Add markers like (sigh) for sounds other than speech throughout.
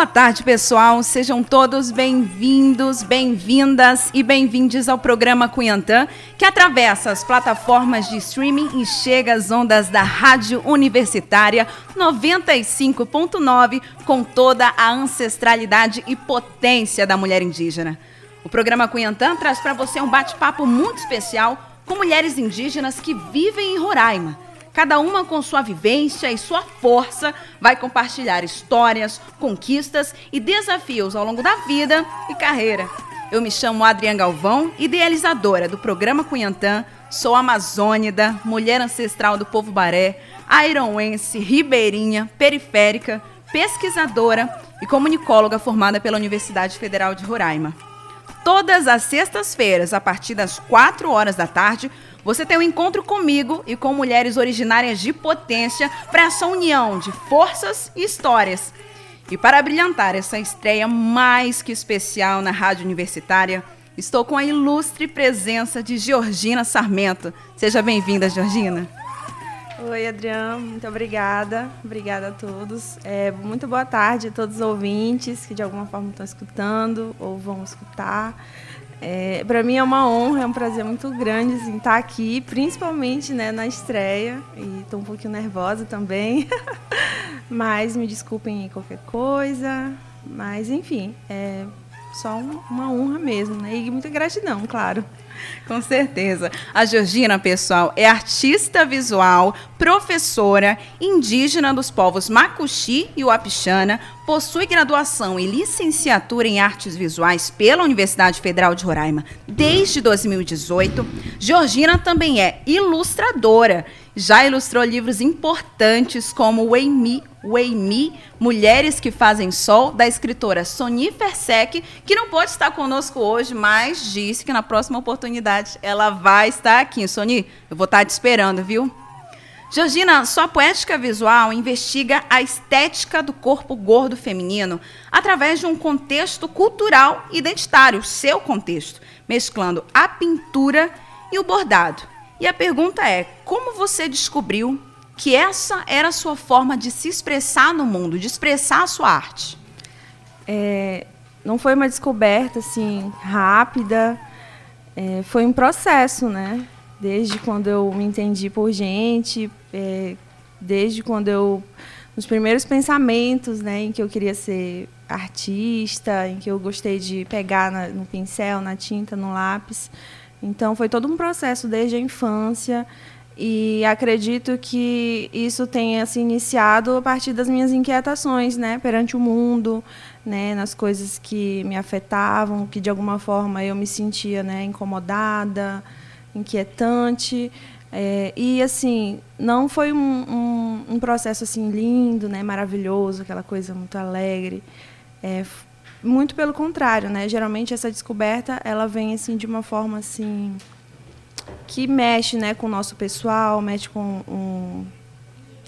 boa tarde, pessoal. Sejam todos bem-vindos, bem-vindas e bem-vindos ao programa Cunhantã, que atravessa as plataformas de streaming e chega às ondas da Rádio Universitária 95.9 com toda a ancestralidade e potência da mulher indígena. O programa Cunhantã traz para você um bate-papo muito especial com mulheres indígenas que vivem em Roraima Cada uma com sua vivência e sua força vai compartilhar histórias, conquistas e desafios ao longo da vida e carreira. Eu me chamo Adriana Galvão, idealizadora do programa Cunhantã, sou amazônida, mulher ancestral do povo baré, aironense, ribeirinha, periférica, pesquisadora e comunicóloga formada pela Universidade Federal de Roraima. Todas as sextas-feiras, a partir das 4 horas da tarde, você tem um encontro comigo e com mulheres originárias de potência para essa união de forças e histórias. E para brilhantar essa estreia mais que especial na Rádio Universitária, estou com a ilustre presença de Georgina Sarmento. Seja bem-vinda, Georgina. Oi, Adriana, muito obrigada. Obrigada a todos. É, muito boa tarde a todos os ouvintes que de alguma forma estão escutando ou vão escutar. É, para mim é uma honra, é um prazer muito grande assim, estar aqui, principalmente né, na estreia. E estou um pouquinho nervosa também. (laughs) Mas me desculpem qualquer coisa. Mas enfim, é só uma honra mesmo, né? E muita gratidão, claro. Com certeza. A Georgina, pessoal, é artista visual, professora indígena dos povos Macuxi e Uapixana, possui graduação e licenciatura em artes visuais pela Universidade Federal de Roraima desde 2018. Georgina também é ilustradora já ilustrou livros importantes como Weimi, Weimi, Mulheres que Fazem Sol, da escritora Soni Fersek, que não pode estar conosco hoje, mas disse que na próxima oportunidade ela vai estar aqui. Soni, eu vou estar te esperando, viu? Georgina, sua poética visual investiga a estética do corpo gordo feminino através de um contexto cultural identitário, seu contexto, mesclando a pintura e o bordado. E a pergunta é: como você descobriu que essa era a sua forma de se expressar no mundo, de expressar a sua arte? É, não foi uma descoberta assim rápida, é, foi um processo, né? Desde quando eu me entendi por gente, é, desde quando eu nos primeiros pensamentos, né, em que eu queria ser artista, em que eu gostei de pegar na, no pincel, na tinta, no lápis. Então, foi todo um processo desde a infância. E acredito que isso tenha se iniciado a partir das minhas inquietações, né, perante o mundo, né, nas coisas que me afetavam, que de alguma forma eu me sentia, né, incomodada, inquietante. É, e assim, não foi um, um, um, processo assim lindo, né, maravilhoso, aquela coisa muito alegre. É, muito pelo contrário, né? Geralmente essa descoberta ela vem assim de uma forma assim que mexe, né, com o nosso pessoal, mexe com um,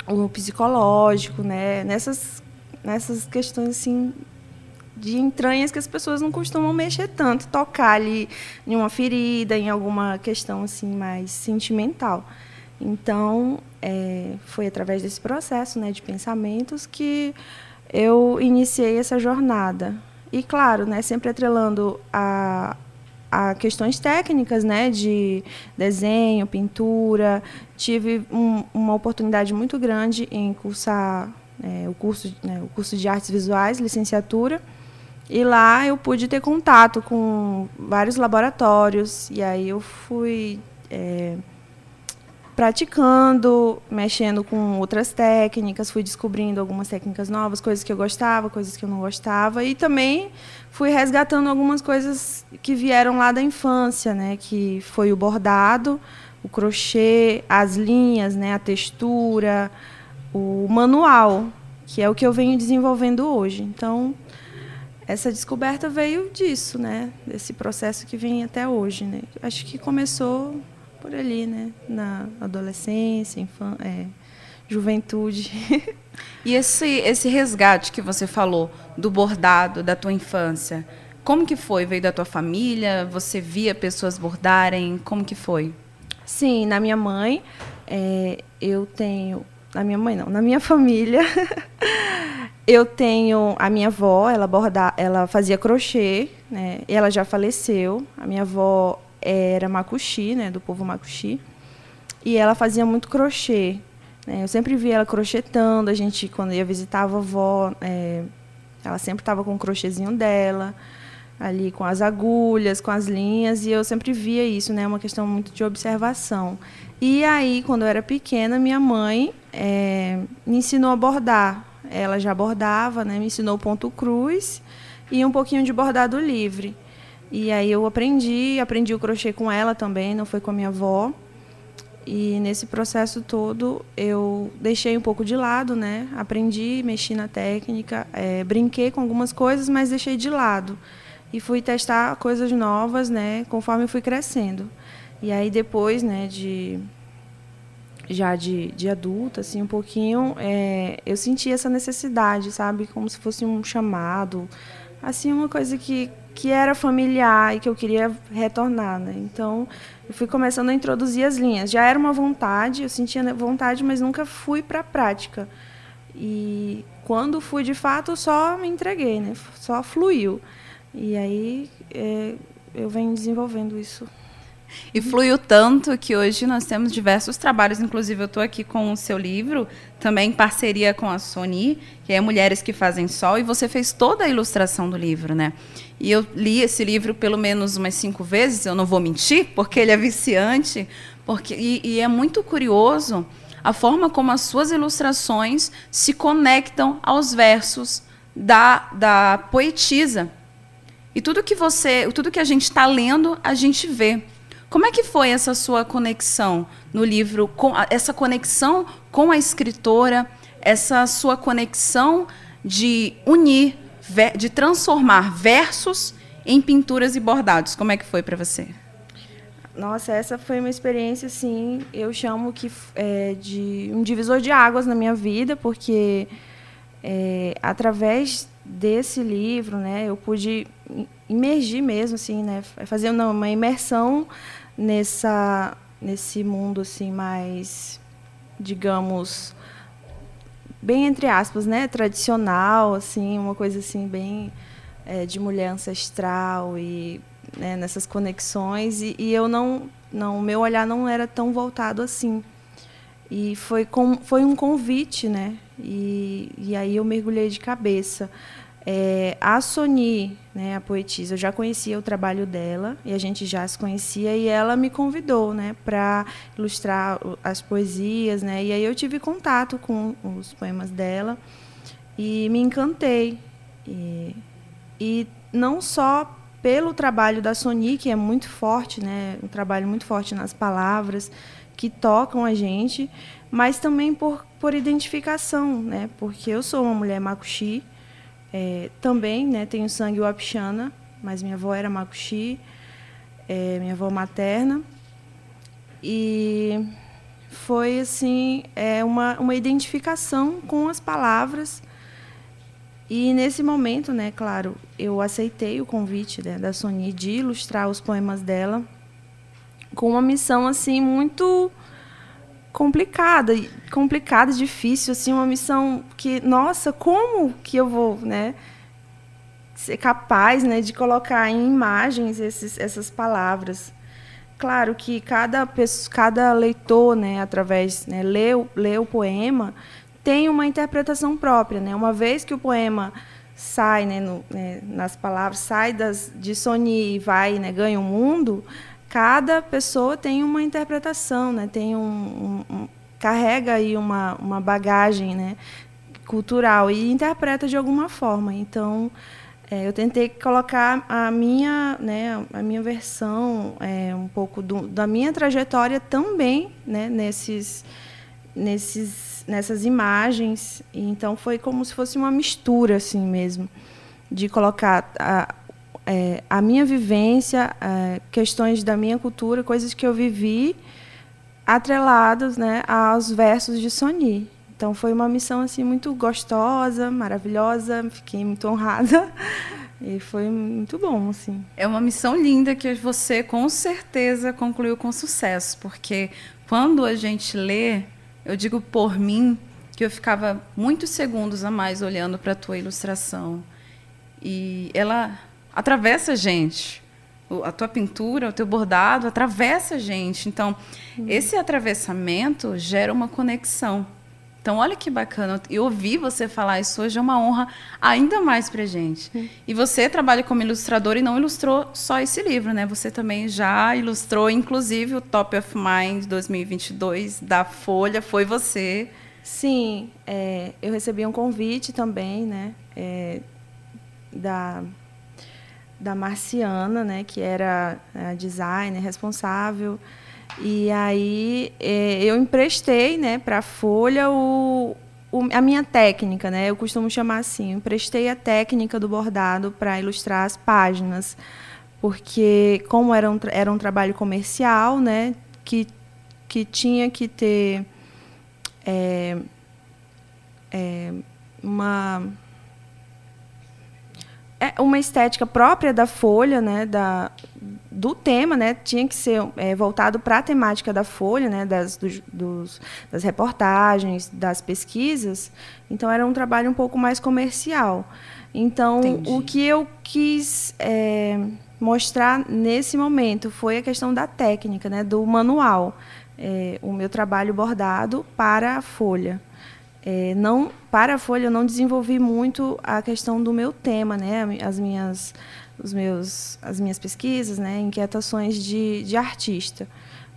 o psicológico, né? Nessas nessas questões assim de entranhas que as pessoas não costumam mexer tanto, tocar ali em uma ferida, em alguma questão assim mais sentimental. Então, é, foi através desse processo, né, de pensamentos que eu iniciei essa jornada. E, claro, né, sempre atrelando a, a questões técnicas, né, de desenho, pintura. Tive um, uma oportunidade muito grande em cursar é, o, curso, né, o curso de artes visuais, licenciatura. E lá eu pude ter contato com vários laboratórios. E aí eu fui é, praticando, mexendo com outras técnicas, fui descobrindo algumas técnicas novas, coisas que eu gostava, coisas que eu não gostava, e também fui resgatando algumas coisas que vieram lá da infância, né, que foi o bordado, o crochê, as linhas, né, a textura, o manual, que é o que eu venho desenvolvendo hoje. Então, essa descoberta veio disso, né, desse processo que vem até hoje, né. Acho que começou por ali, né? Na adolescência, infan é, juventude. (laughs) e esse, esse resgate que você falou do bordado da tua infância, como que foi? Veio da tua família? Você via pessoas bordarem? Como que foi? Sim, na minha mãe, é, eu tenho... Na minha mãe não, na minha (laughs) família, eu tenho a minha avó, ela borda, ela fazia crochê, né? Ela já faleceu. A minha avó era macuxi, né, do povo macuxi. E ela fazia muito crochê. Né? Eu sempre via ela crochetando. A gente, quando ia visitar a vovó, é, ela sempre estava com o crochêzinho dela, ali com as agulhas, com as linhas. E eu sempre via isso, né? Uma questão muito de observação. E aí, quando eu era pequena, minha mãe é, me ensinou a bordar ela já bordava, né? Me ensinou ponto cruz e um pouquinho de bordado livre. E aí eu aprendi, aprendi o crochê com ela também, não foi com a minha avó. E nesse processo todo eu deixei um pouco de lado, né? Aprendi, mexi na técnica, é, brinquei com algumas coisas, mas deixei de lado. E fui testar coisas novas, né? Conforme fui crescendo. E aí depois, né, de já de, de adulta, assim, um pouquinho, é, eu senti essa necessidade, sabe? Como se fosse um chamado, assim, uma coisa que, que era familiar e que eu queria retornar, né? Então, eu fui começando a introduzir as linhas. Já era uma vontade, eu sentia vontade, mas nunca fui para a prática. E quando fui de fato, só me entreguei, né? Só fluiu. E aí é, eu venho desenvolvendo isso e fluiu tanto que hoje nós temos diversos trabalhos, inclusive eu estou aqui com o seu livro, também em parceria com a Sony, que é Mulheres que Fazem Sol, e você fez toda a ilustração do livro, né? E eu li esse livro pelo menos umas cinco vezes, eu não vou mentir, porque ele é viciante, porque e, e é muito curioso a forma como as suas ilustrações se conectam aos versos da, da poetisa. E tudo que você, tudo que a gente está lendo, a gente vê. Como é que foi essa sua conexão no livro, com essa conexão com a escritora, essa sua conexão de unir, de transformar versos em pinturas e bordados? Como é que foi para você? Nossa, essa foi uma experiência, assim, eu chamo que é, de um divisor de águas na minha vida, porque é, através desse livro, né, eu pude imergir mesmo, assim, né, fazer uma imersão nessa nesse mundo assim mais digamos bem entre aspas né tradicional assim uma coisa assim bem é, de mulher ancestral e né, nessas conexões. E, e, eu não não meu olhar não era tão voltado assim. E foi com, foi um convite né? E, e aí eu mergulhei de cabeça é, a Sony, né, a poetisa, eu já conhecia o trabalho dela e a gente já se conhecia e ela me convidou, né, para ilustrar as poesias, né, e aí eu tive contato com os poemas dela e me encantei. E, e não só pelo trabalho da Sony que é muito forte, né, um trabalho muito forte nas palavras que tocam a gente, mas também por por identificação, né, porque eu sou uma mulher macuxi é, também né, tenho sangue Wapixana, mas minha avó era Macuxi, é, minha avó materna. E foi assim é uma, uma identificação com as palavras. E nesse momento, né, claro, eu aceitei o convite né, da Sony de ilustrar os poemas dela com uma missão assim muito complicada, complicada, difícil, assim, uma missão que, nossa, como que eu vou, né, ser capaz, né, de colocar em imagens esses, essas palavras. Claro que cada cada leitor, né, através, né, lê, lê o poema, tem uma interpretação própria, né? Uma vez que o poema sai, né, no, né, nas palavras, sai das, de Sony e vai, né, ganha o mundo, cada pessoa tem uma interpretação, né? Tem um, um, um carrega aí uma, uma bagagem, né? cultural e interpreta de alguma forma. Então, é, eu tentei colocar a minha, né, a minha versão, é, um pouco do, da minha trajetória também, né, nesses, nesses, nessas imagens. Então, foi como se fosse uma mistura, assim mesmo, de colocar a, é, a minha vivência, é, questões da minha cultura, coisas que eu vivi, atrelados né, aos versos de Sony. Então foi uma missão assim muito gostosa, maravilhosa, fiquei muito honrada (laughs) e foi muito bom assim. É uma missão linda que você com certeza concluiu com sucesso, porque quando a gente lê, eu digo por mim, que eu ficava muitos segundos a mais olhando para a tua ilustração. E ela atravessa a gente. A tua pintura, o teu bordado atravessa a gente. Então, uhum. esse atravessamento gera uma conexão. Então, olha que bacana. E ouvir você falar isso hoje é uma honra ainda mais para gente. Uhum. E você trabalha como ilustrador e não ilustrou só esse livro, né? Você também já ilustrou, inclusive, o Top of Mind 2022 da Folha. Foi você. Sim, é, eu recebi um convite também, né? É, da da Marciana, né, que era a designer responsável. E aí é, eu emprestei, né, para a Folha o, o, a minha técnica, né? Eu costumo chamar assim, emprestei a técnica do bordado para ilustrar as páginas, porque como era um, era um trabalho comercial, né, que que tinha que ter é, é, uma é uma estética própria da Folha, né, da, do tema, né, tinha que ser é, voltado para a temática da Folha, né, das, dos, dos, das reportagens, das pesquisas. Então era um trabalho um pouco mais comercial. Então Entendi. o que eu quis é, mostrar nesse momento foi a questão da técnica, né, do manual, é, o meu trabalho bordado para a Folha. É, não para a Folha eu não desenvolvi muito a questão do meu tema, né? As minhas, os meus, as minhas pesquisas, né? Inquietações de, de artista.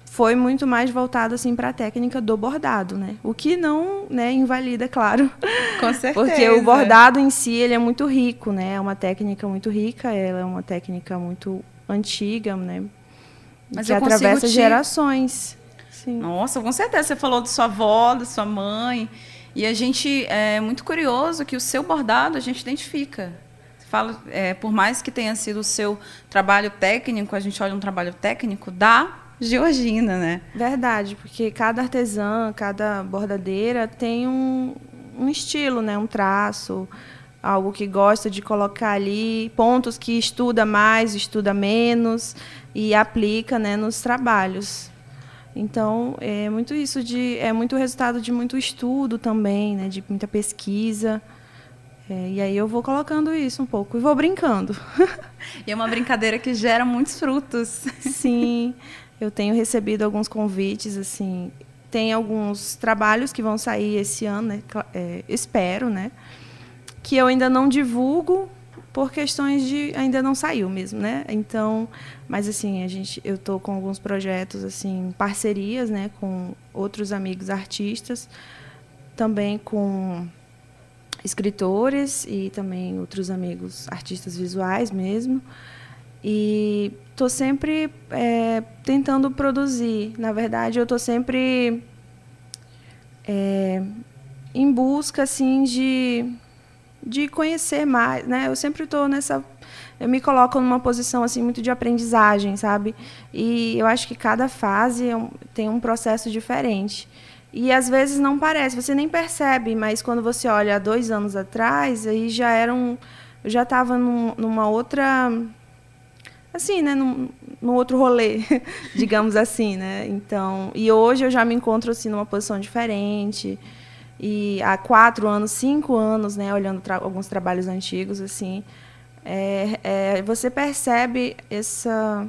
Foi muito mais voltado assim para a técnica do bordado, né? O que não, né, invalida, (laughs) claro. Com certeza. Porque o bordado em si ele é muito rico, né? É uma técnica muito rica, ela é uma técnica muito antiga, né? Mas que atravessa te... gerações. Sim. Nossa, com certeza. Você falou de sua avó, da sua mãe. E a gente é muito curioso que o seu bordado a gente identifica. Fala, é, por mais que tenha sido o seu trabalho técnico, a gente olha um trabalho técnico da Georgina, né? Verdade, porque cada artesã, cada bordadeira tem um, um estilo, né? um traço, algo que gosta de colocar ali, pontos que estuda mais, estuda menos e aplica né, nos trabalhos. Então, é muito isso de é muito resultado de muito estudo também, né, de muita pesquisa. É, e aí eu vou colocando isso um pouco e vou brincando. E é uma brincadeira que gera muitos frutos. Sim, eu tenho recebido alguns convites, assim, tem alguns trabalhos que vão sair esse ano, né? É, espero, né? Que eu ainda não divulgo por questões de ainda não saiu mesmo, né? Então, mas assim, a gente eu tô com alguns projetos assim, parcerias, né, com outros amigos artistas, também com escritores e também outros amigos artistas visuais mesmo. E estou sempre é, tentando produzir. Na verdade, eu estou sempre é, em busca assim de de conhecer mais, né? Eu sempre estou nessa eu me coloco numa posição assim muito de aprendizagem, sabe? E eu acho que cada fase é tem um processo diferente. E às vezes não parece, você nem percebe, mas quando você olha dois anos atrás, aí já era um, eu já estava num, numa outra, assim, né, num, num outro rolê, (laughs) digamos assim, né? Então, e hoje eu já me encontro assim numa posição diferente. E há quatro anos, cinco anos, né, olhando tra alguns trabalhos antigos, assim, é, é, você percebe essa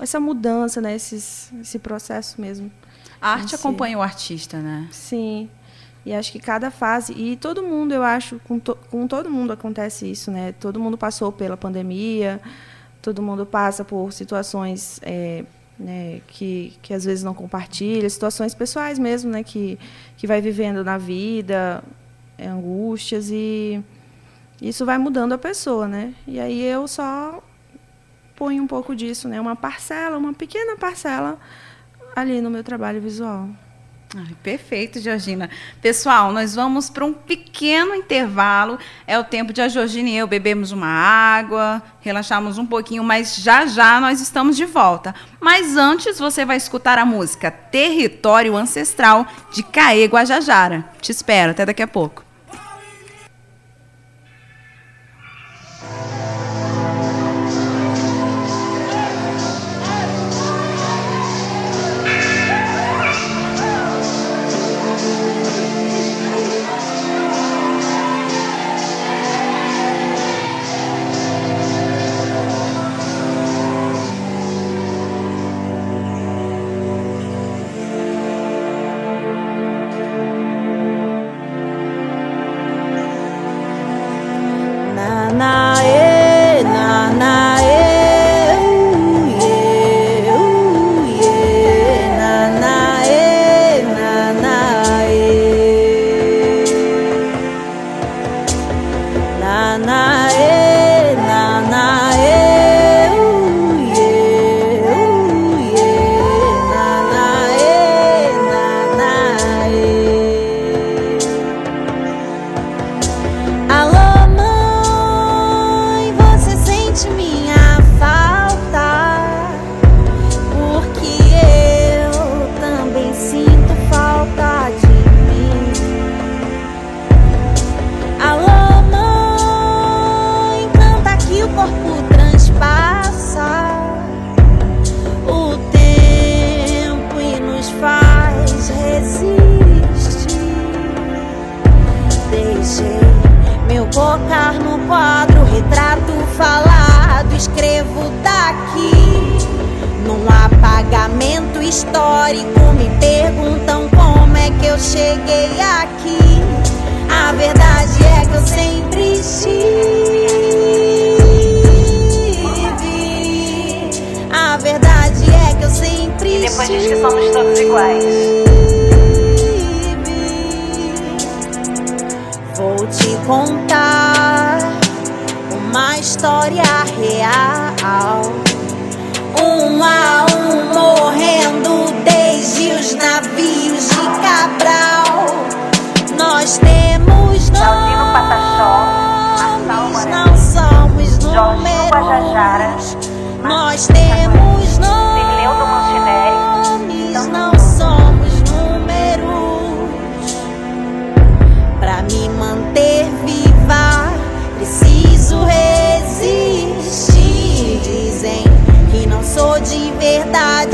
essa mudança, né, Esses, esse processo mesmo. A arte si. acompanha o artista, né? Sim. E acho que cada fase e todo mundo, eu acho, com, to, com todo mundo acontece isso, né? Todo mundo passou pela pandemia, todo mundo passa por situações é, né, que, que às vezes não compartilha, situações pessoais mesmo, né, que, que vai vivendo na vida, é, angústias e isso vai mudando a pessoa, né? E aí eu só ponho um pouco disso, né, uma parcela, uma pequena parcela ali no meu trabalho visual. Ai, perfeito, Georgina. Pessoal, nós vamos para um pequeno intervalo. É o tempo de a Georgina e eu bebermos uma água, relaxarmos um pouquinho, mas já já nós estamos de volta. Mas antes você vai escutar a música Território Ancestral de Caê Guajajara. Te espero, até daqui a pouco. história real. Um a um morrendo desde os navios de Cabral. Nós temos nomes, não somos números. Nós temos sou de verdade.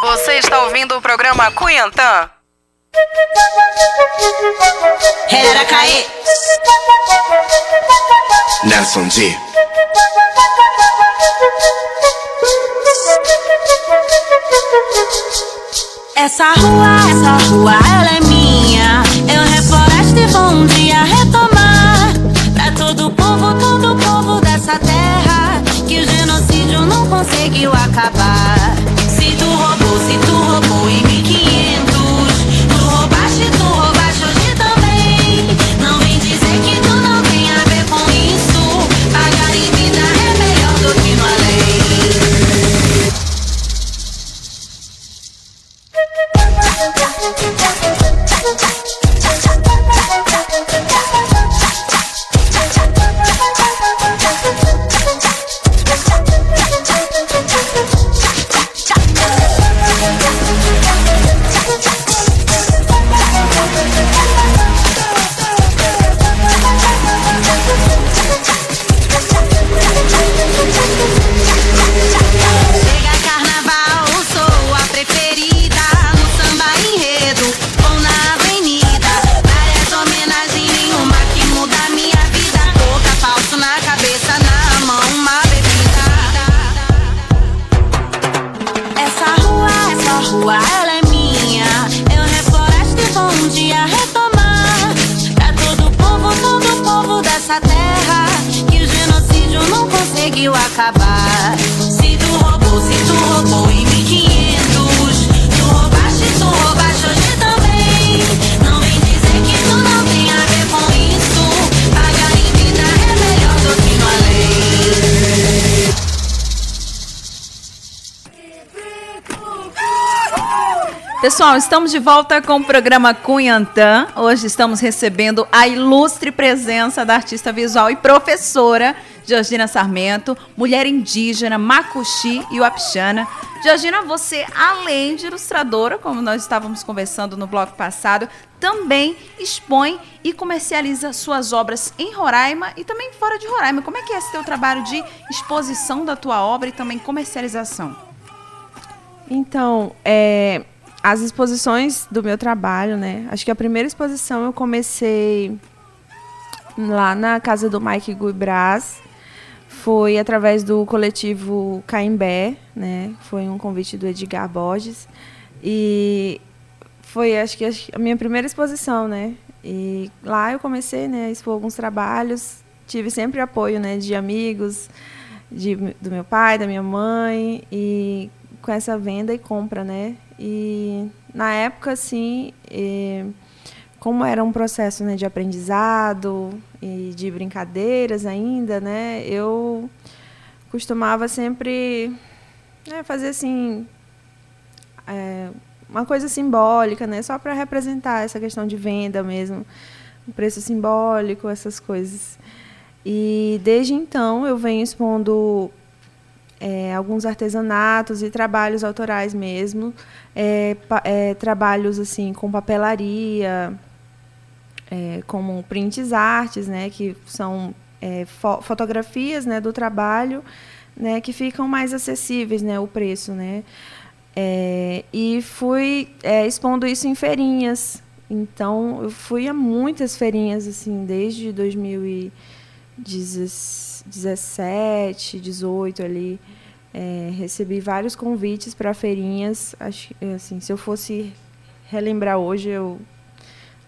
Você está ouvindo o programa Cunhantã? Heraracaê Nelson G. Essa rua, essa rua, ela é minha. É Eu refloresto e vou um dia retomar. Pra todo povo, todo povo dessa terra Que o genocídio não conseguiu acabar. acabar. Se tu roubou, se tu roubou em 1500, tu roubaste, tu roubaste hoje também. Não vem dizer que tu não tem a ver com isso. Pagar em vida é melhor do que no além. Pessoal, estamos de volta com o programa Cunhantã. Hoje estamos recebendo a ilustre presença da artista visual e professora Georgina Sarmento, mulher indígena, Macuxi e Wapixana. Georgina, você, além de ilustradora, como nós estávamos conversando no bloco passado, também expõe e comercializa suas obras em Roraima e também fora de Roraima. Como é que é esse teu trabalho de exposição da tua obra e também comercialização? Então, é, as exposições do meu trabalho, né? Acho que a primeira exposição eu comecei lá na casa do Mike Guibras. Foi através do coletivo Caimbé, né? Foi um convite do Edgar Borges. E foi, acho que, a minha primeira exposição, né? E lá eu comecei né, a expor alguns trabalhos. Tive sempre apoio né, de amigos, de, do meu pai, da minha mãe. E com essa venda e compra, né? E na época, assim, e, como era um processo né, de aprendizado e de brincadeiras ainda, né? Eu costumava sempre né, fazer assim é, uma coisa simbólica, né? Só para representar essa questão de venda mesmo, o preço simbólico, essas coisas. E desde então eu venho expondo é, alguns artesanatos e trabalhos autorais mesmo, é, é, trabalhos assim com papelaria, é, como prints artes, né, que são é, fo fotografias, né, do trabalho, né, que ficam mais acessíveis, né, o preço, né, é, e fui expondo isso em feirinhas. Então eu fui a muitas feirinhas assim desde 2017 17, 18 ali. É, recebi vários convites para feirinhas. Acho, assim, se eu fosse relembrar hoje, eu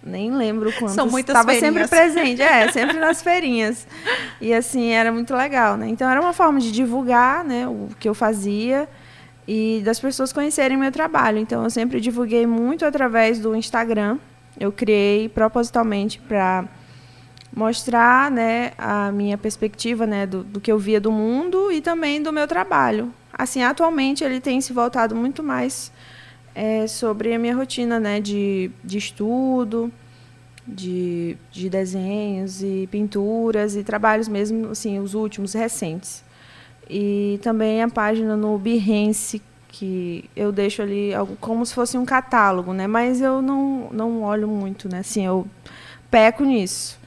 nem lembro quantas. São muitas Estava sempre presente, é, (laughs) sempre nas feirinhas. E assim, era muito legal, né? Então era uma forma de divulgar, né, o que eu fazia e das pessoas conhecerem meu trabalho. Então eu sempre divulguei muito através do Instagram. Eu criei propositalmente para mostrar né, a minha perspectiva né, do, do, que eu via do mundo e também do meu trabalho. Assim, atualmente ele tem se voltado muito mais é, sobre a minha rotina né, de, de estudo, de, de desenhos e pinturas e trabalhos mesmo, assim, os últimos, recentes. E também a página no Behance, que eu deixo ali algo, como se fosse um catálogo, né? Mas eu não, não olho muito, né? Assim, eu peco nisso.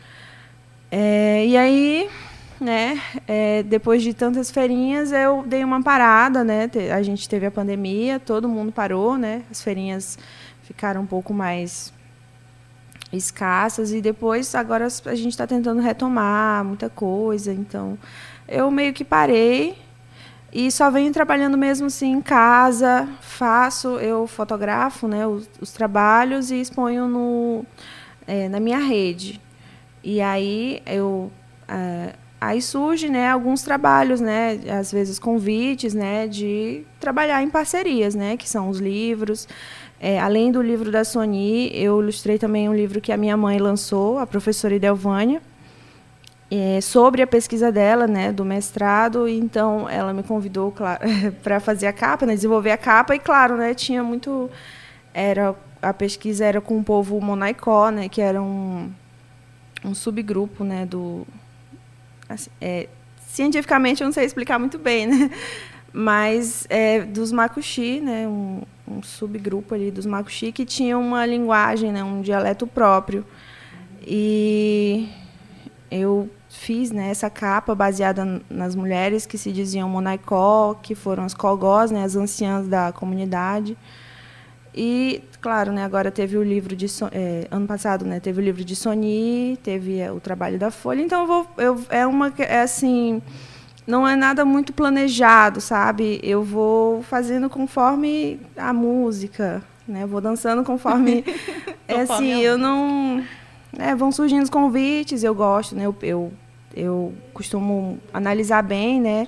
É, e aí, né, é, depois de tantas feirinhas, eu dei uma parada, né? A gente teve a pandemia, todo mundo parou, né? As feirinhas ficaram um pouco mais escassas e depois agora a gente está tentando retomar muita coisa. Então, eu meio que parei e só venho trabalhando mesmo assim em casa. Faço, eu fotografo, né, os, os trabalhos e exponho no, é, na minha rede. E aí eu é, aí surge né alguns trabalhos né às vezes convites né de trabalhar em parcerias né que são os livros. É, além do livro da Sony eu ilustrei também um livro que a minha mãe lançou a professora Idelvânia é, sobre a pesquisa dela né do mestrado. Então ela me convidou claro, (laughs) para fazer a capa né, desenvolver a capa. E claro né tinha muito era a pesquisa era com o povo monaicó né que era um um subgrupo, né, do é, cientificamente eu não sei explicar muito bem, né, mas é, dos Makuxi, né, um, um, subgrupo ali dos Makuxi que tinha uma linguagem, né, um dialeto próprio. E eu fiz né, essa capa baseada nas mulheres que se diziam Monaicó, que foram as Cogós, né, as anciãs da comunidade. E, claro, né, agora teve o livro de é, ano passado, né, teve o livro de Sony, teve é, o trabalho da Folha. Então eu vou, eu, é uma é assim, não é nada muito planejado, sabe? Eu vou fazendo conforme a música, né? Vou dançando conforme, (laughs) é assim, eu não, é, vão surgindo os convites, eu gosto, né? Eu, eu, eu costumo analisar bem, né?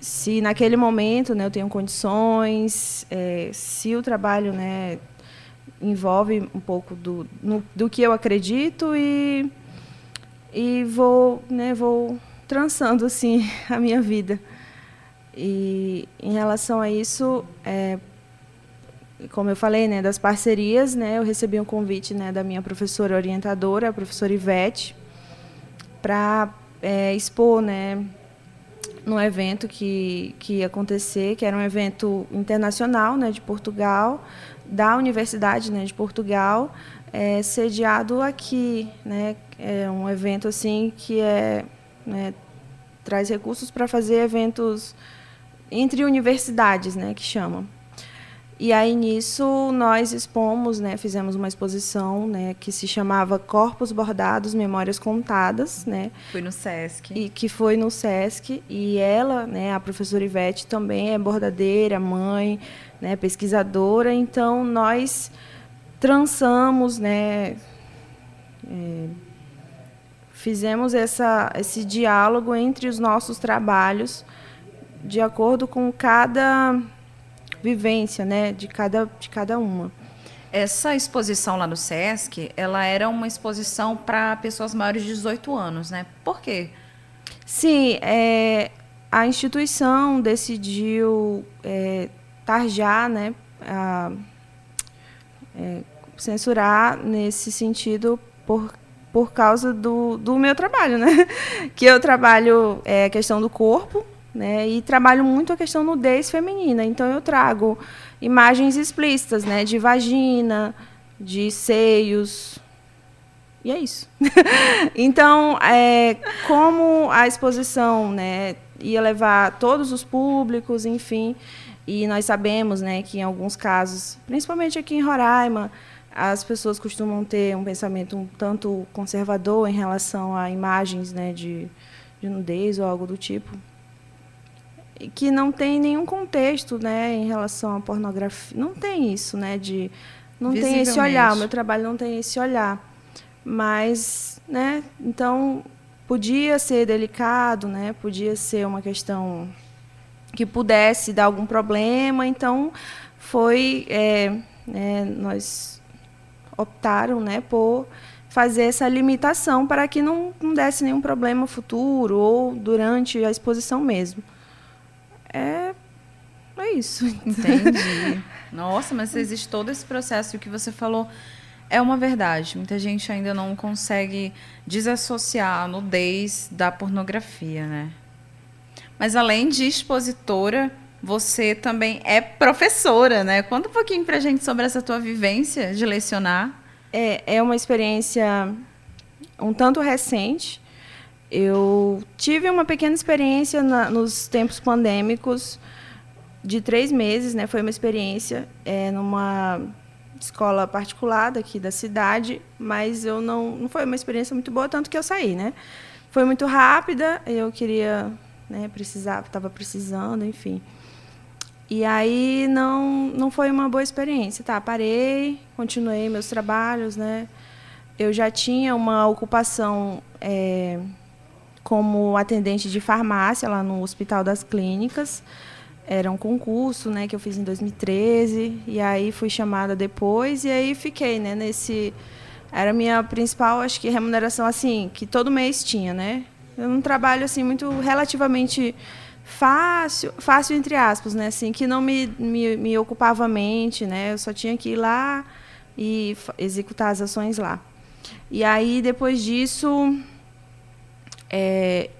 Se naquele momento né, eu tenho condições, é, se o trabalho né, envolve um pouco do, no, do que eu acredito e, e vou, né, vou trançando assim (laughs) a minha vida. E em relação a isso, é, como eu falei, né, das parcerias, né, eu recebi um convite, né, da minha professora orientadora, a professora Ivete, para é, expor, né, num evento que, que ia acontecer, que era um evento internacional, né, de Portugal, da Universidade, né, de Portugal, é, sediado aqui, né, é um evento assim que é, né, traz recursos para fazer eventos entre universidades, né, que chamam. E aí nisso nós expomos, né, fizemos uma exposição, né, que se chamava Corpos Bordados, Memórias Contadas, né? Foi no SESC. E que foi no SESC e ela, né, a professora Ivete também é bordadeira, mãe, né, pesquisadora, então nós trançamos, né, é, fizemos essa, esse diálogo entre os nossos trabalhos de acordo com cada vivência, né, de cada, de cada uma. Essa exposição lá no SESC, ela era uma exposição para pessoas maiores de 18 anos, né? Por quê? Sim, é, a instituição decidiu é, tarjar, né, a, é, censurar nesse sentido por, por causa do, do meu trabalho, né? (laughs) Que eu trabalho é, a questão do corpo, né? E trabalho muito a questão nudez feminina. Então eu trago imagens explícitas, né? De vagina, de seios. E é isso. (laughs) então, é, como a exposição, né, ia levar todos os públicos, enfim, e nós sabemos, né, que em alguns casos, principalmente aqui em Roraima, as pessoas costumam ter um pensamento um tanto conservador em relação a imagens, né, de, de nudez ou algo do tipo que não tem nenhum contexto, né, em relação à pornografia. Não tem isso, né, de não tem esse olhar, o meu trabalho não tem esse olhar. Mas, né, então podia ser delicado, né, podia ser uma questão que pudesse dar algum problema, então foi é, é, nós optaram, né, por fazer essa limitação para que não, não desse nenhum problema futuro ou durante a exposição mesmo é, é isso. Entendi. (laughs) Nossa, mas existe todo esse processo que você falou é uma verdade. Muita gente ainda não consegue desassociar a nudez da pornografia, né? Mas além de expositora, você também é professora, né? Conta um pouquinho pra gente sobre essa tua vivência de lecionar. É, é uma experiência um tanto recente. Eu tive uma pequena experiência na, nos tempos pandêmicos de três meses, né? Foi uma experiência é, numa escola particular daqui da cidade, mas eu não, não foi uma experiência muito boa, tanto que eu saí, né? Foi muito rápida, eu queria, né, precisava, estava precisando, enfim. E aí não não foi uma boa experiência, tá? Parei, continuei meus trabalhos, né? Eu já tinha uma ocupação é, como atendente de farmácia lá no Hospital das Clínicas. Era um concurso, né, que eu fiz em 2013 e aí fui chamada depois e aí fiquei, né, nesse era a minha principal, acho que remuneração assim, que todo mês tinha, né? Eu não trabalho assim muito relativamente fácil, fácil entre aspas, né, assim, que não me, me, me ocupava a mente, né? Eu só tinha que ir lá e executar as ações lá. E aí depois disso, é,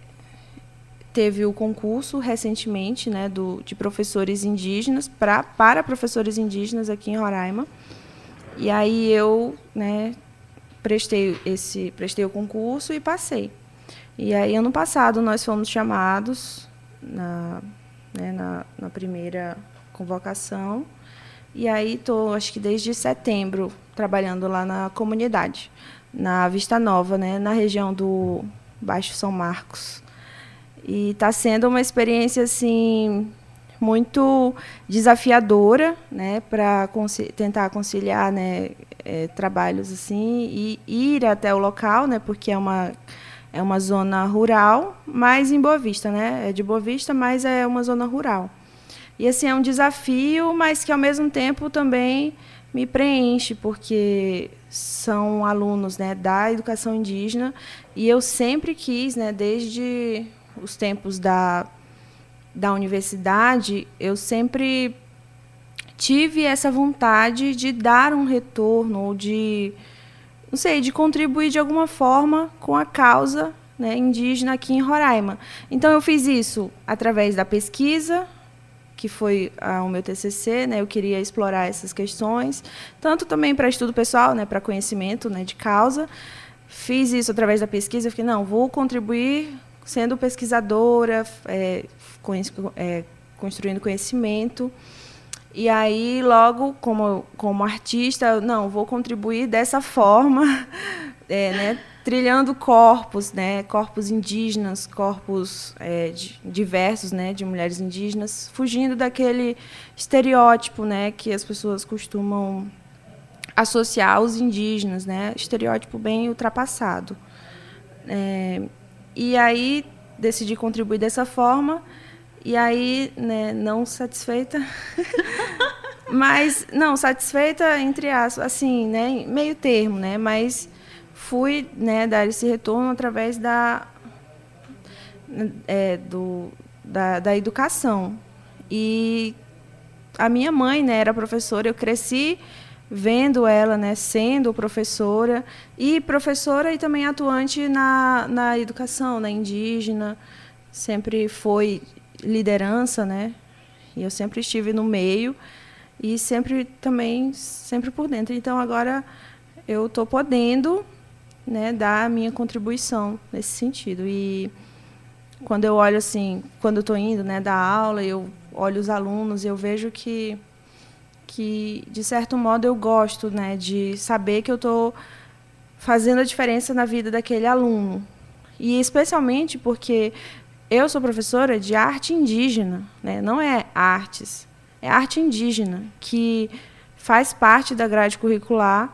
teve o concurso recentemente né, do, de professores indígenas pra, para professores indígenas aqui em Roraima. E aí eu né, prestei, esse, prestei o concurso e passei. E aí, ano passado, nós fomos chamados na, né, na, na primeira convocação. E aí estou, acho que desde setembro, trabalhando lá na comunidade, na Vista Nova, né, na região do Baixo São Marcos. E está sendo uma experiência assim muito desafiadora, né, para tentar conciliar, né, é, trabalhos assim e ir até o local, né, porque é uma é uma zona rural, mas em Boa Vista, né, é de Boa Vista, mas é uma zona rural. E assim é um desafio, mas que ao mesmo tempo também me preenche, porque são alunos né, da educação indígena e eu sempre quis, né, desde os tempos da, da universidade, eu sempre tive essa vontade de dar um retorno ou de não sei, de contribuir de alguma forma com a causa né, indígena aqui em Roraima. Então eu fiz isso através da pesquisa, que foi ah, o meu TCC, né, eu queria explorar essas questões, tanto também para estudo pessoal, né, para conhecimento né, de causa. Fiz isso através da pesquisa, fiquei, não, vou contribuir sendo pesquisadora, é, é, construindo conhecimento. E aí, logo, como, como artista, não, vou contribuir dessa forma, (laughs) é, né, trilhando corpos, né, corpos indígenas, corpos é, de, diversos, né, de mulheres indígenas, fugindo daquele estereótipo, né, que as pessoas costumam associar aos indígenas, né, estereótipo bem ultrapassado. É, e aí decidi contribuir dessa forma e aí, né, não satisfeita. (laughs) mas, não, satisfeita entre aspas, assim, né, meio termo, né? Mas fui, né, dar esse retorno através da, é, do, da, da educação. E a minha mãe, né, era professora, eu cresci vendo ela, né, sendo professora e professora e também atuante na, na educação, na indígena, sempre foi liderança, né? E eu sempre estive no meio e sempre também sempre por dentro. Então agora eu estou podendo, né, dar a minha contribuição nesse sentido. E quando eu olho assim, quando eu estou indo, né, dar aula, eu olho os alunos, eu vejo que que de certo modo eu gosto, né, de saber que eu estou fazendo a diferença na vida daquele aluno. E especialmente porque eu sou professora de arte indígena, né? não é artes, é arte indígena, que faz parte da grade curricular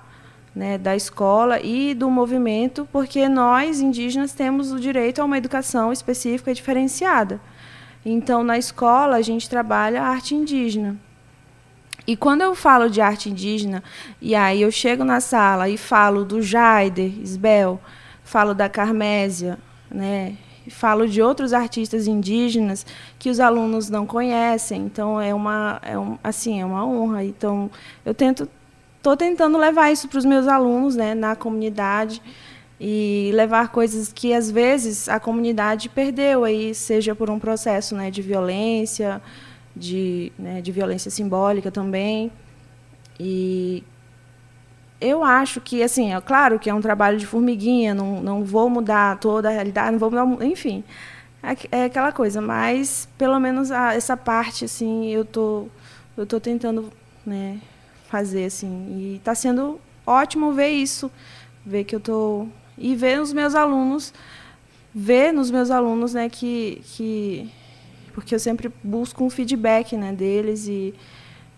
né, da escola e do movimento, porque nós, indígenas, temos o direito a uma educação específica e diferenciada. Então, na escola, a gente trabalha a arte indígena. E quando eu falo de arte indígena, e aí eu chego na sala e falo do Jaider, Isbel, falo da Carmésia, né, falo de outros artistas indígenas que os alunos não conhecem. Então é uma é um, assim é uma honra. Então eu tento estou tentando levar isso para os meus alunos, né, na comunidade e levar coisas que às vezes a comunidade perdeu aí, seja por um processo, né, de violência, de, né, de violência simbólica também. E eu acho que, assim, é claro que é um trabalho de formiguinha, não, não vou mudar toda a realidade, não vou mudar, enfim, é, é aquela coisa, mas pelo menos a, essa parte, assim, eu tô, eu tô tentando, né, fazer, assim, e está sendo ótimo ver isso, ver que eu tô e ver os meus alunos, ver nos meus alunos, né, que, que porque eu sempre busco um feedback, né, deles e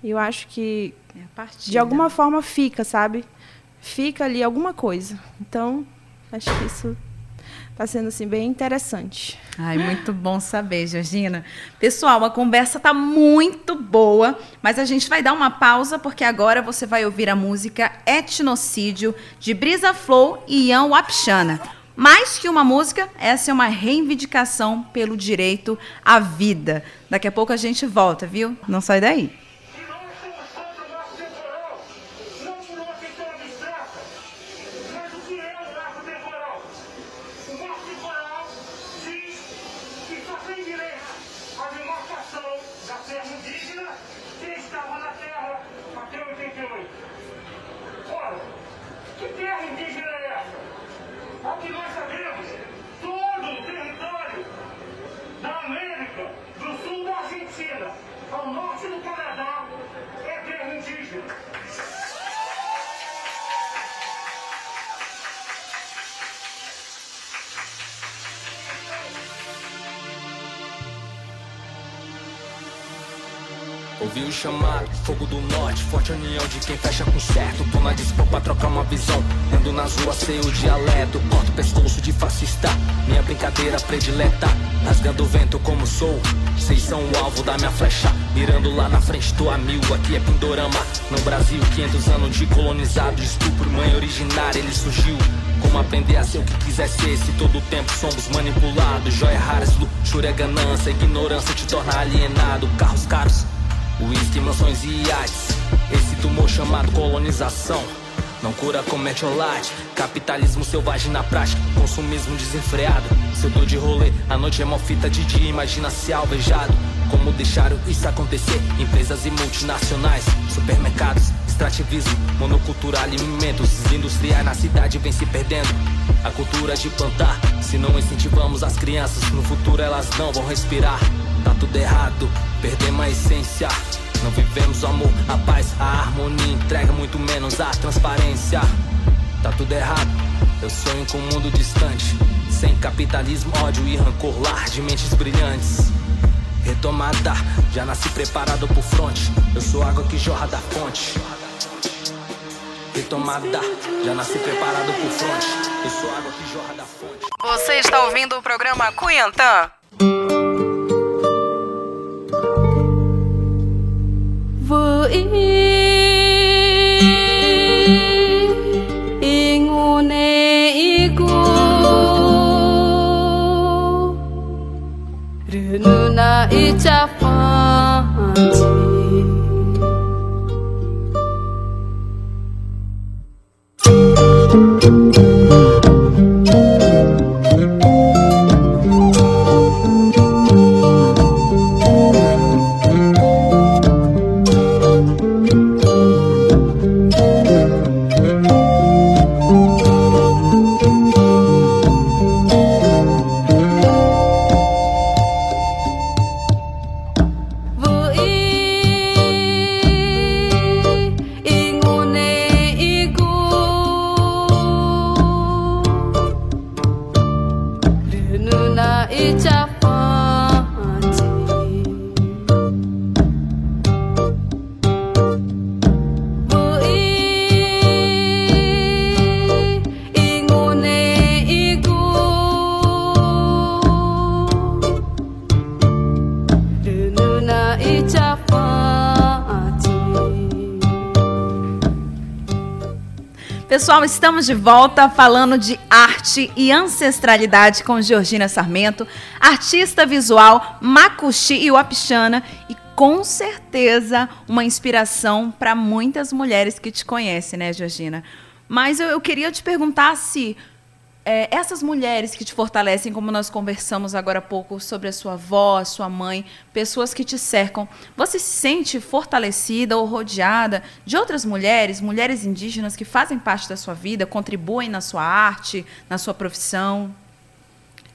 eu acho que é de alguma forma fica, sabe? fica ali alguma coisa. Então, acho que isso está sendo assim bem interessante. Ai, muito bom saber, Georgina. Pessoal, a conversa tá muito boa, mas a gente vai dar uma pausa porque agora você vai ouvir a música Etnocídio de Brisa Flow e Ian Wapchana. Mais que uma música, essa é uma reivindicação pelo direito à vida. Daqui a pouco a gente volta, viu? Não sai daí. Fogo do norte, forte união de quem fecha com certo. Tô na dispo pra trocar uma visão. Ando nas ruas, sei o dialeto. Corto pescoço de fascista. Minha brincadeira predileta. Rasgando o vento como sou. Vocês são o alvo da minha flecha. Mirando lá na frente, tô a mil. Aqui é Pindorama. No Brasil, 500 anos de colonizado. Estupro, mãe originária, ele surgiu. Como aprender a ser o que quiser ser Se todo tempo somos manipulados Joia raras, luxúria, ganância Ignorância te torna alienado Carros caros Whisky, mansões e iates. Esse tumor chamado colonização. Não cura com metiolate. Capitalismo selvagem na prática. Consumismo desenfreado. Setor de rolê. A noite é fita de dia. Imagina-se alvejado. Como deixaram isso acontecer? Empresas e multinacionais. Supermercados. Extrativismo. Monocultura Alimentos. Industriais na cidade vem se perdendo. A cultura de plantar. Se não incentivamos as crianças No futuro elas não vão respirar Tá tudo errado Perdemos a essência não vivemos o amor, a paz, a harmonia entrega muito menos a transparência. Tá tudo errado, eu sonho com um mundo distante, sem capitalismo, ódio e rancor, lar de mentes brilhantes. Retomada, já nasci preparado pro fronte. Eu sou água que jorra da fonte. Retomada, já nasci preparado pro fronte. Eu sou água que jorra da fonte. Você está ouvindo o programa Cunhantã? Rununa ichafanti Estamos de volta falando de arte e ancestralidade com Georgina Sarmento, artista visual Makushi e Wapixana e com certeza uma inspiração para muitas mulheres que te conhecem, né, Georgina? Mas eu, eu queria te perguntar se é, essas mulheres que te fortalecem, como nós conversamos agora há pouco sobre a sua avó, a sua mãe, pessoas que te cercam, você se sente fortalecida ou rodeada de outras mulheres, mulheres indígenas que fazem parte da sua vida, contribuem na sua arte, na sua profissão?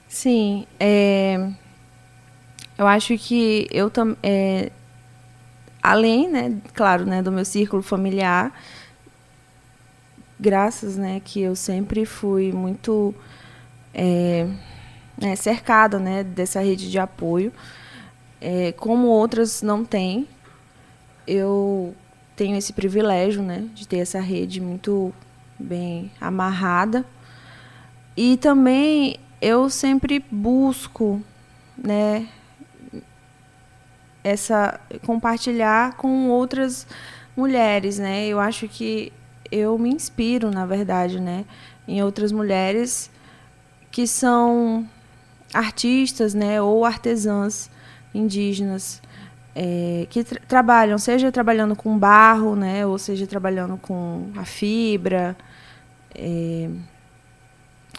Sim, é, eu acho que eu também, além, né, claro, né, do meu círculo familiar, graças, né, que eu sempre fui muito é, né, cercada, né, dessa rede de apoio, é, como outras não têm, eu tenho esse privilégio, né, de ter essa rede muito bem amarrada e também eu sempre busco, né, essa compartilhar com outras mulheres, né? Eu acho que eu me inspiro, na verdade, né, em outras mulheres que são artistas, né, ou artesãs indígenas é, que tra trabalham, seja trabalhando com barro, né, ou seja trabalhando com a fibra. É,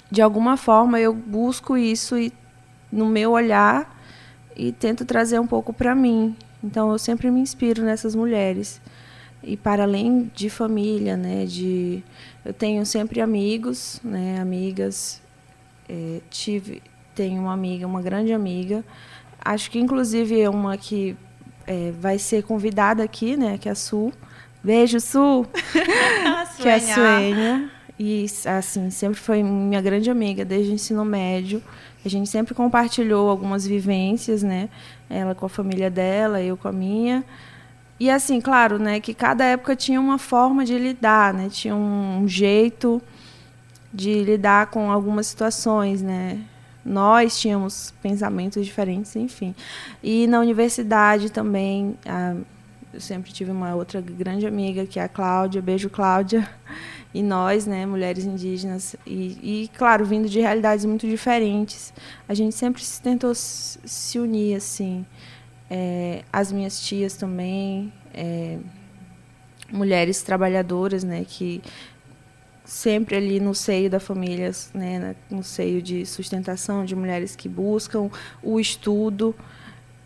de alguma forma eu busco isso e, no meu olhar e tento trazer um pouco para mim. Então eu sempre me inspiro nessas mulheres e para além de família, né, de eu tenho sempre amigos, né, amigas, é, tive tenho uma amiga, uma grande amiga, acho que inclusive é uma que é, vai ser convidada aqui, né, que é a Sul. Beijo, Sul. (laughs) que é a Suênia. E assim, sempre foi minha grande amiga desde o ensino médio. A gente sempre compartilhou algumas vivências, né? Ela com a família dela, eu com a minha. E assim, claro, né, que cada época tinha uma forma de lidar, né? Tinha um jeito de lidar com algumas situações, né? Nós tínhamos pensamentos diferentes, enfim. E na universidade também, a, eu sempre tive uma outra grande amiga, que é a Cláudia, beijo Cláudia, e nós, né, mulheres indígenas, e, e claro, vindo de realidades muito diferentes, a gente sempre tentou se unir, assim, é, as minhas tias também, é, mulheres trabalhadoras, né, que sempre ali no seio da família, né, no seio de sustentação de mulheres que buscam o estudo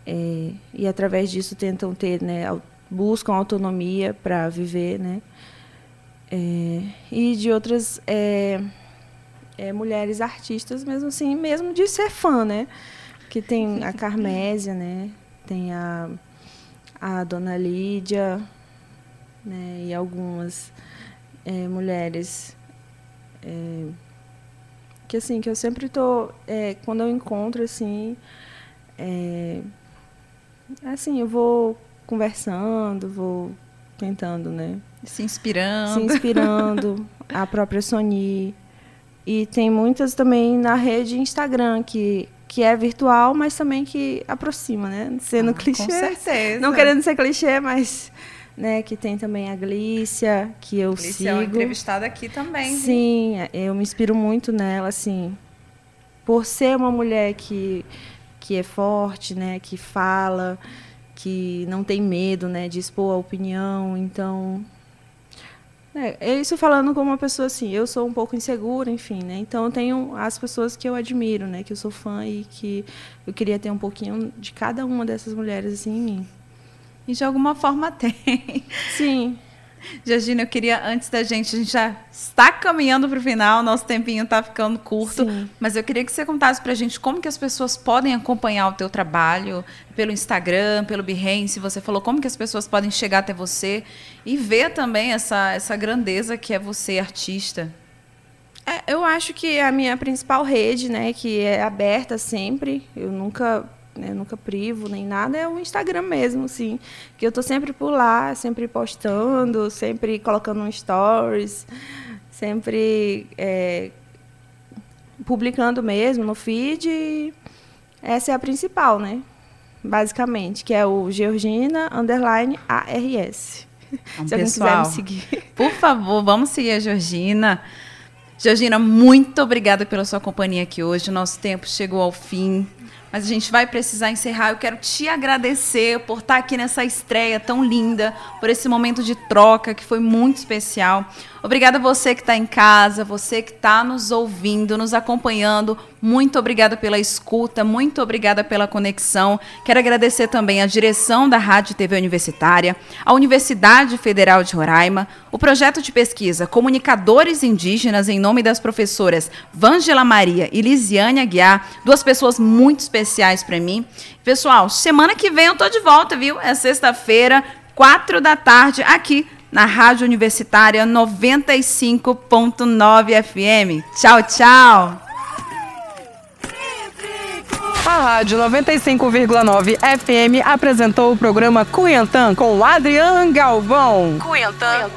é, e através disso tentam ter, né, buscam autonomia para viver, né, é, e de outras é, é, mulheres artistas, mesmo assim, mesmo de ser fã, né, que tem a Carmésia, né, tem a a Dona Lídia, né, e algumas é, mulheres é, que assim que eu sempre tô é, quando eu encontro assim é, assim eu vou conversando vou tentando né se inspirando. se inspirando a própria Sony. E tem muitas também na rede Instagram que que é virtual mas também que aproxima né sendo ah, clichê com certeza não querendo ser clichê mas né, que tem também a Glícia, que eu Glícia sigo. é uma entrevistada aqui também. Sim, viu? eu me inspiro muito nela, assim, por ser uma mulher que, que é forte, né, que fala, que não tem medo, né, de expor a opinião, então... É, é isso falando como uma pessoa assim, eu sou um pouco insegura, enfim, né? Então eu tenho as pessoas que eu admiro, né? Que eu sou fã e que eu queria ter um pouquinho de cada uma dessas mulheres assim em mim. E de alguma forma (laughs) tem. Sim. (laughs) Georgina, eu queria, antes da gente, a gente já está caminhando para o final, nosso tempinho está ficando curto, Sim. mas eu queria que você contasse para a gente como que as pessoas podem acompanhar o teu trabalho, pelo Instagram, pelo Behance, você falou como que as pessoas podem chegar até você e ver também essa, essa grandeza que é você, artista. É, eu acho que a minha principal rede, né, que é aberta sempre, eu nunca né, nunca privo nem nada, é o Instagram mesmo, assim, que eu tô sempre por lá, sempre postando, sempre colocando um stories, sempre é, publicando mesmo no feed. essa é a principal, né? Basicamente, que é o Georgina underline ARS. Então, Se alguém pessoal, quiser me seguir. Por favor, vamos seguir a Georgina. Georgina, muito obrigada pela sua companhia aqui hoje. O nosso tempo chegou ao fim. Mas a gente vai precisar encerrar. Eu quero te agradecer por estar aqui nessa estreia tão linda, por esse momento de troca que foi muito especial. Obrigada você que está em casa, você que está nos ouvindo, nos acompanhando. Muito obrigada pela escuta, muito obrigada pela conexão. Quero agradecer também a direção da Rádio TV Universitária, a Universidade Federal de Roraima, o projeto de pesquisa Comunicadores Indígenas, em nome das professoras Vângela Maria e Lisiane Aguiar, duas pessoas muito especiais para mim. Pessoal, semana que vem eu tô de volta, viu? É sexta-feira, quatro da tarde, aqui na Rádio Universitária 95.9 FM. Tchau, tchau! A Rádio 95,9 FM apresentou o programa Cunhantã com Adriano Galvão. Cunhantã.